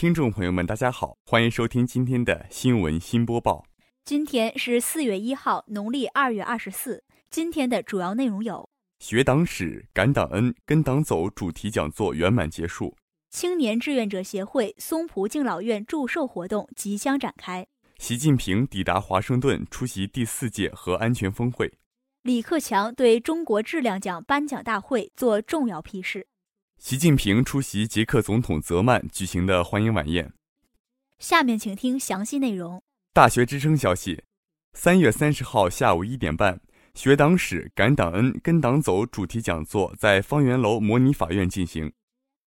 听众朋友们，大家好，欢迎收听今天的新闻新播报。今天是四月一号，农历二月二十四。今天的主要内容有：学党史、感党恩、跟党走主题讲座圆满结束；青年志愿者协会松浦敬老院祝寿活动即将展开；习近平抵达华盛顿出席第四届核安全峰会；李克强对中国质量奖颁奖大会作重要批示。习近平出席捷克总统泽曼举行的欢迎晚宴。下面请听详细内容。大学之声消息：三月三十号下午一点半，学党史、感党恩、跟党走主题讲座在方圆楼模拟法院进行。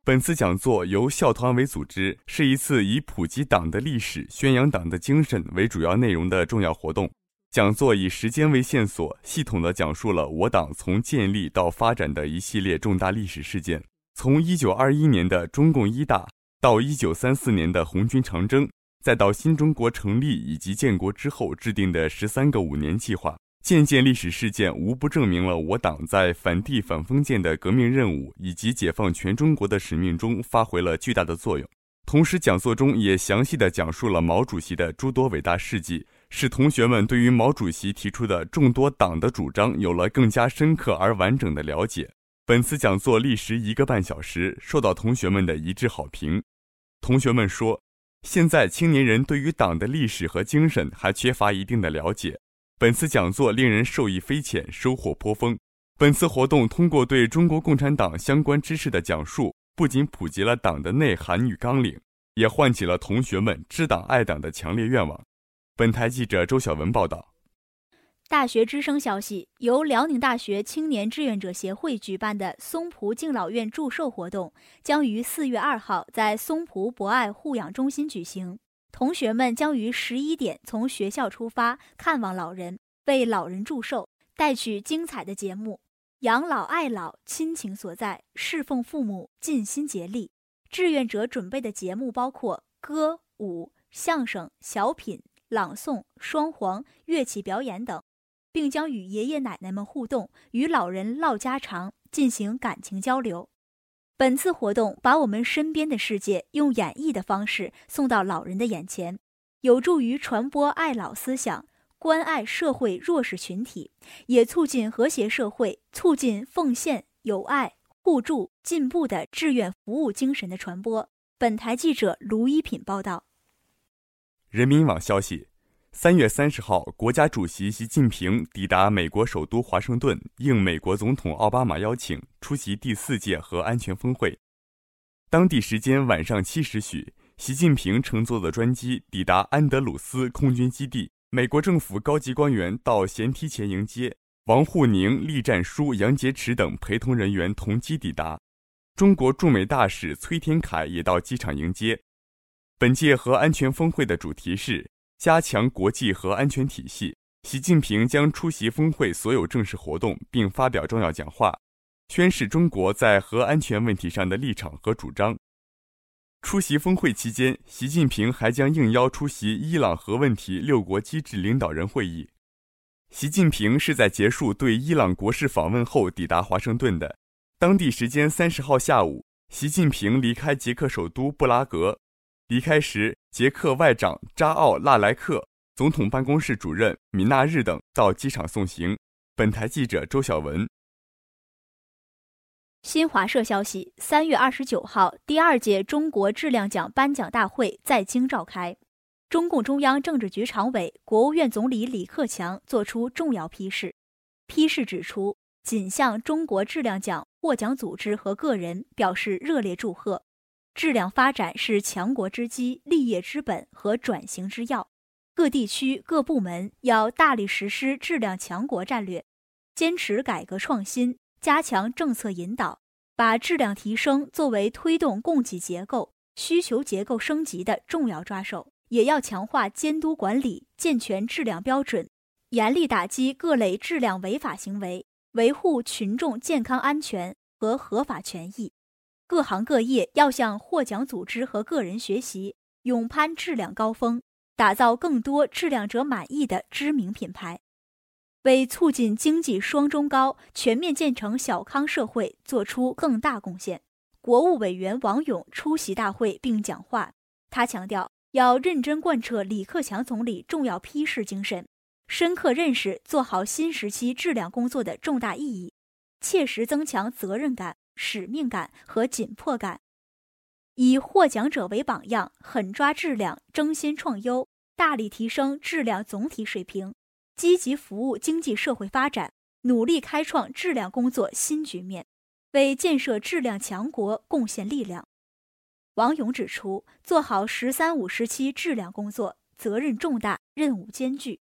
本次讲座由校团委组织，是一次以普及党的历史、宣扬党的精神为主要内容的重要活动。讲座以时间为线索，系统地讲述了我党从建立到发展的一系列重大历史事件。从一九二一年的中共一大，到一九三四年的红军长征，再到新中国成立以及建国之后制定的十三个五年计划，件件历史事件无不证明了我党在反帝反封建的革命任务以及解放全中国的使命中发挥了巨大的作用。同时，讲座中也详细的讲述了毛主席的诸多伟大事迹，使同学们对于毛主席提出的众多党的主张有了更加深刻而完整的了解。本次讲座历时一个半小时，受到同学们的一致好评。同学们说，现在青年人对于党的历史和精神还缺乏一定的了解。本次讲座令人受益匪浅，收获颇丰。本次活动通过对中国共产党相关知识的讲述，不仅普及了党的内涵与纲领，也唤起了同学们知党爱党的强烈愿望。本台记者周小文报道。大学之声消息，由辽宁大学青年志愿者协会举办的松浦敬老院祝寿活动将于四月二号在松浦博爱护养中心举行。同学们将于十一点从学校出发，看望老人，为老人祝寿，带去精彩的节目。养老爱老，亲情所在，侍奉父母，尽心竭力。志愿者准备的节目包括歌舞、相声、小品、朗诵、双簧、乐器表演等。并将与爷爷奶奶们互动，与老人唠家常，进行感情交流。本次活动把我们身边的世界用演绎的方式送到老人的眼前，有助于传播爱老思想，关爱社会弱势群体，也促进和谐社会，促进奉献、友爱、互助、进步的志愿服务精神的传播。本台记者卢一品报道。人民网消息。三月三十号，国家主席习近平抵达美国首都华盛顿，应美国总统奥巴马邀请，出席第四届核安全峰会。当地时间晚上七时许，习近平乘坐的专机抵达安德鲁斯空军基地，美国政府高级官员到舷梯前迎接，王沪宁、栗战书、杨洁篪等陪同人员同机抵达，中国驻美大使崔天凯也到机场迎接。本届核安全峰会的主题是。加强国际核安全体系。习近平将出席峰会所有正式活动，并发表重要讲话，宣示中国在核安全问题上的立场和主张。出席峰会期间，习近平还将应邀出席伊朗核问题六国机制领导人会议。习近平是在结束对伊朗国事访问后抵达华盛顿的。当地时间三十号下午，习近平离开捷克首都布拉格。离开时，捷克外长扎奥拉莱克、总统办公室主任米纳日等到机场送行。本台记者周晓文。新华社消息：三月二十九号，第二届中国质量奖颁奖大会在京召开，中共中央政治局常委、国务院总理李克强作出重要批示。批示指出，仅向中国质量奖获奖组织和个人表示热烈祝贺。质量发展是强国之基、立业之本和转型之要，各地区各部门要大力实施质量强国战略，坚持改革创新，加强政策引导，把质量提升作为推动供给结构、需求结构升级的重要抓手。也要强化监督管理，健全质量标准，严厉打击各类质量违法行为，维护群众健康安全和合法权益。各行各业要向获奖组织和个人学习，勇攀质量高峰，打造更多质量者满意的知名品牌，为促进经济双中高、全面建成小康社会做出更大贡献。国务委员王勇出席大会并讲话，他强调，要认真贯彻李克强总理重要批示精神，深刻认识做好新时期质量工作的重大意义，切实增强责任感、使命感和紧迫感，以获奖者为榜样，狠抓质量，争先创优，大力提升质量总体水平，积极服务经济社会发展，努力开创质量工作新局面，为建设质量强国贡献力量。王勇指出，做好“十三五”时期质量工作，责任重大，任务艰巨，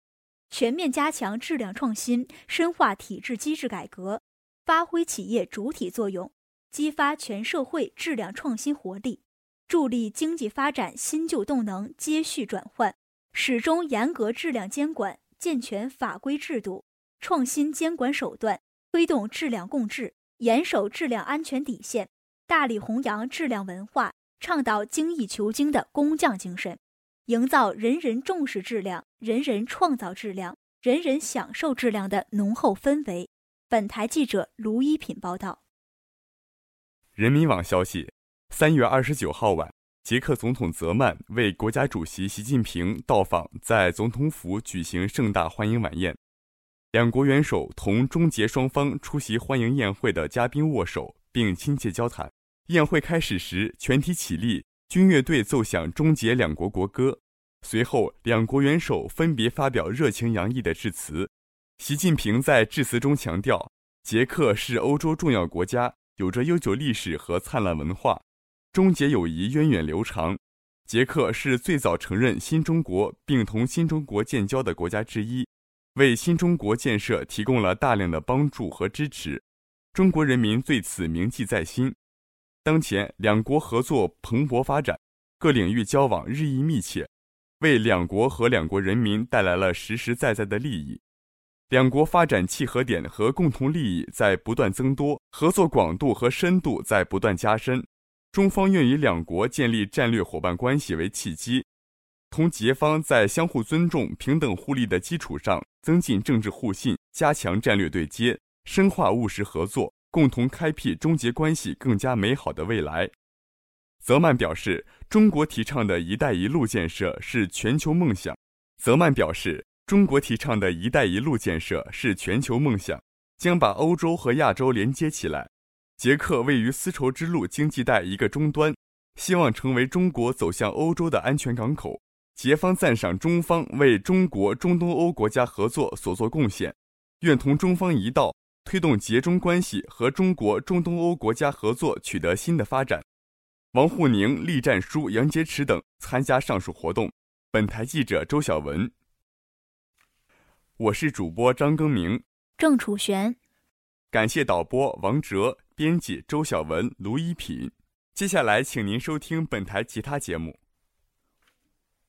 全面加强质量创新，深化体制机制改革，发挥企业主体作用，激发全社会质量创新活力，助力经济发展新旧动能接续转换，始终严格质量监管，健全法规制度，创新监管手段，推动质量共治，严守质量安全底线，大力弘扬质量文化。倡导精益求精的工匠精神，营造人人重视质量、人人创造质量、人人享受质量的浓厚氛围。本台记者卢一品报道。人民网消息：三月二十九号晚，捷克总统泽曼为国家主席习近平到访，在总统府举行盛大欢迎晚宴。两国元首同中捷双方出席欢迎宴会的嘉宾握手，并亲切交谈。宴会开始时，全体起立，军乐队奏响终结两国国歌。随后，两国元首分别发表热情洋溢的致辞。习近平在致辞中强调，捷克是欧洲重要国家，有着悠久历史和灿烂文化，中捷友谊源远流长。捷克是最早承认新中国并同新中国建交的国家之一，为新中国建设提供了大量的帮助和支持。中国人民对此铭记在心。当前，两国合作蓬勃发展，各领域交往日益密切，为两国和两国人民带来了实实在在的利益。两国发展契合点和共同利益在不断增多，合作广度和深度在不断加深。中方愿以两国建立战略伙伴关系为契机，同捷方在相互尊重、平等互利的基础上，增进政治互信，加强战略对接，深化务实合作。共同开辟中捷关系更加美好的未来。泽曼表示，中国提倡的一带一路建设是全球梦想。泽曼表示，中国提倡的一带一路建设是全球梦想，将把欧洲和亚洲连接起来。捷克位于丝绸之路经济带一个终端，希望成为中国走向欧洲的安全港口。捷方赞赏中方为中国中东欧国家合作所做贡献，愿同中方一道。推动捷中关系和中国中东欧国家合作取得新的发展。王沪宁、栗战书、杨洁篪等参加上述活动。本台记者周晓文。我是主播张更明、郑楚璇。感谢导播王哲，编辑周晓文、卢一品。接下来，请您收听本台其他节目。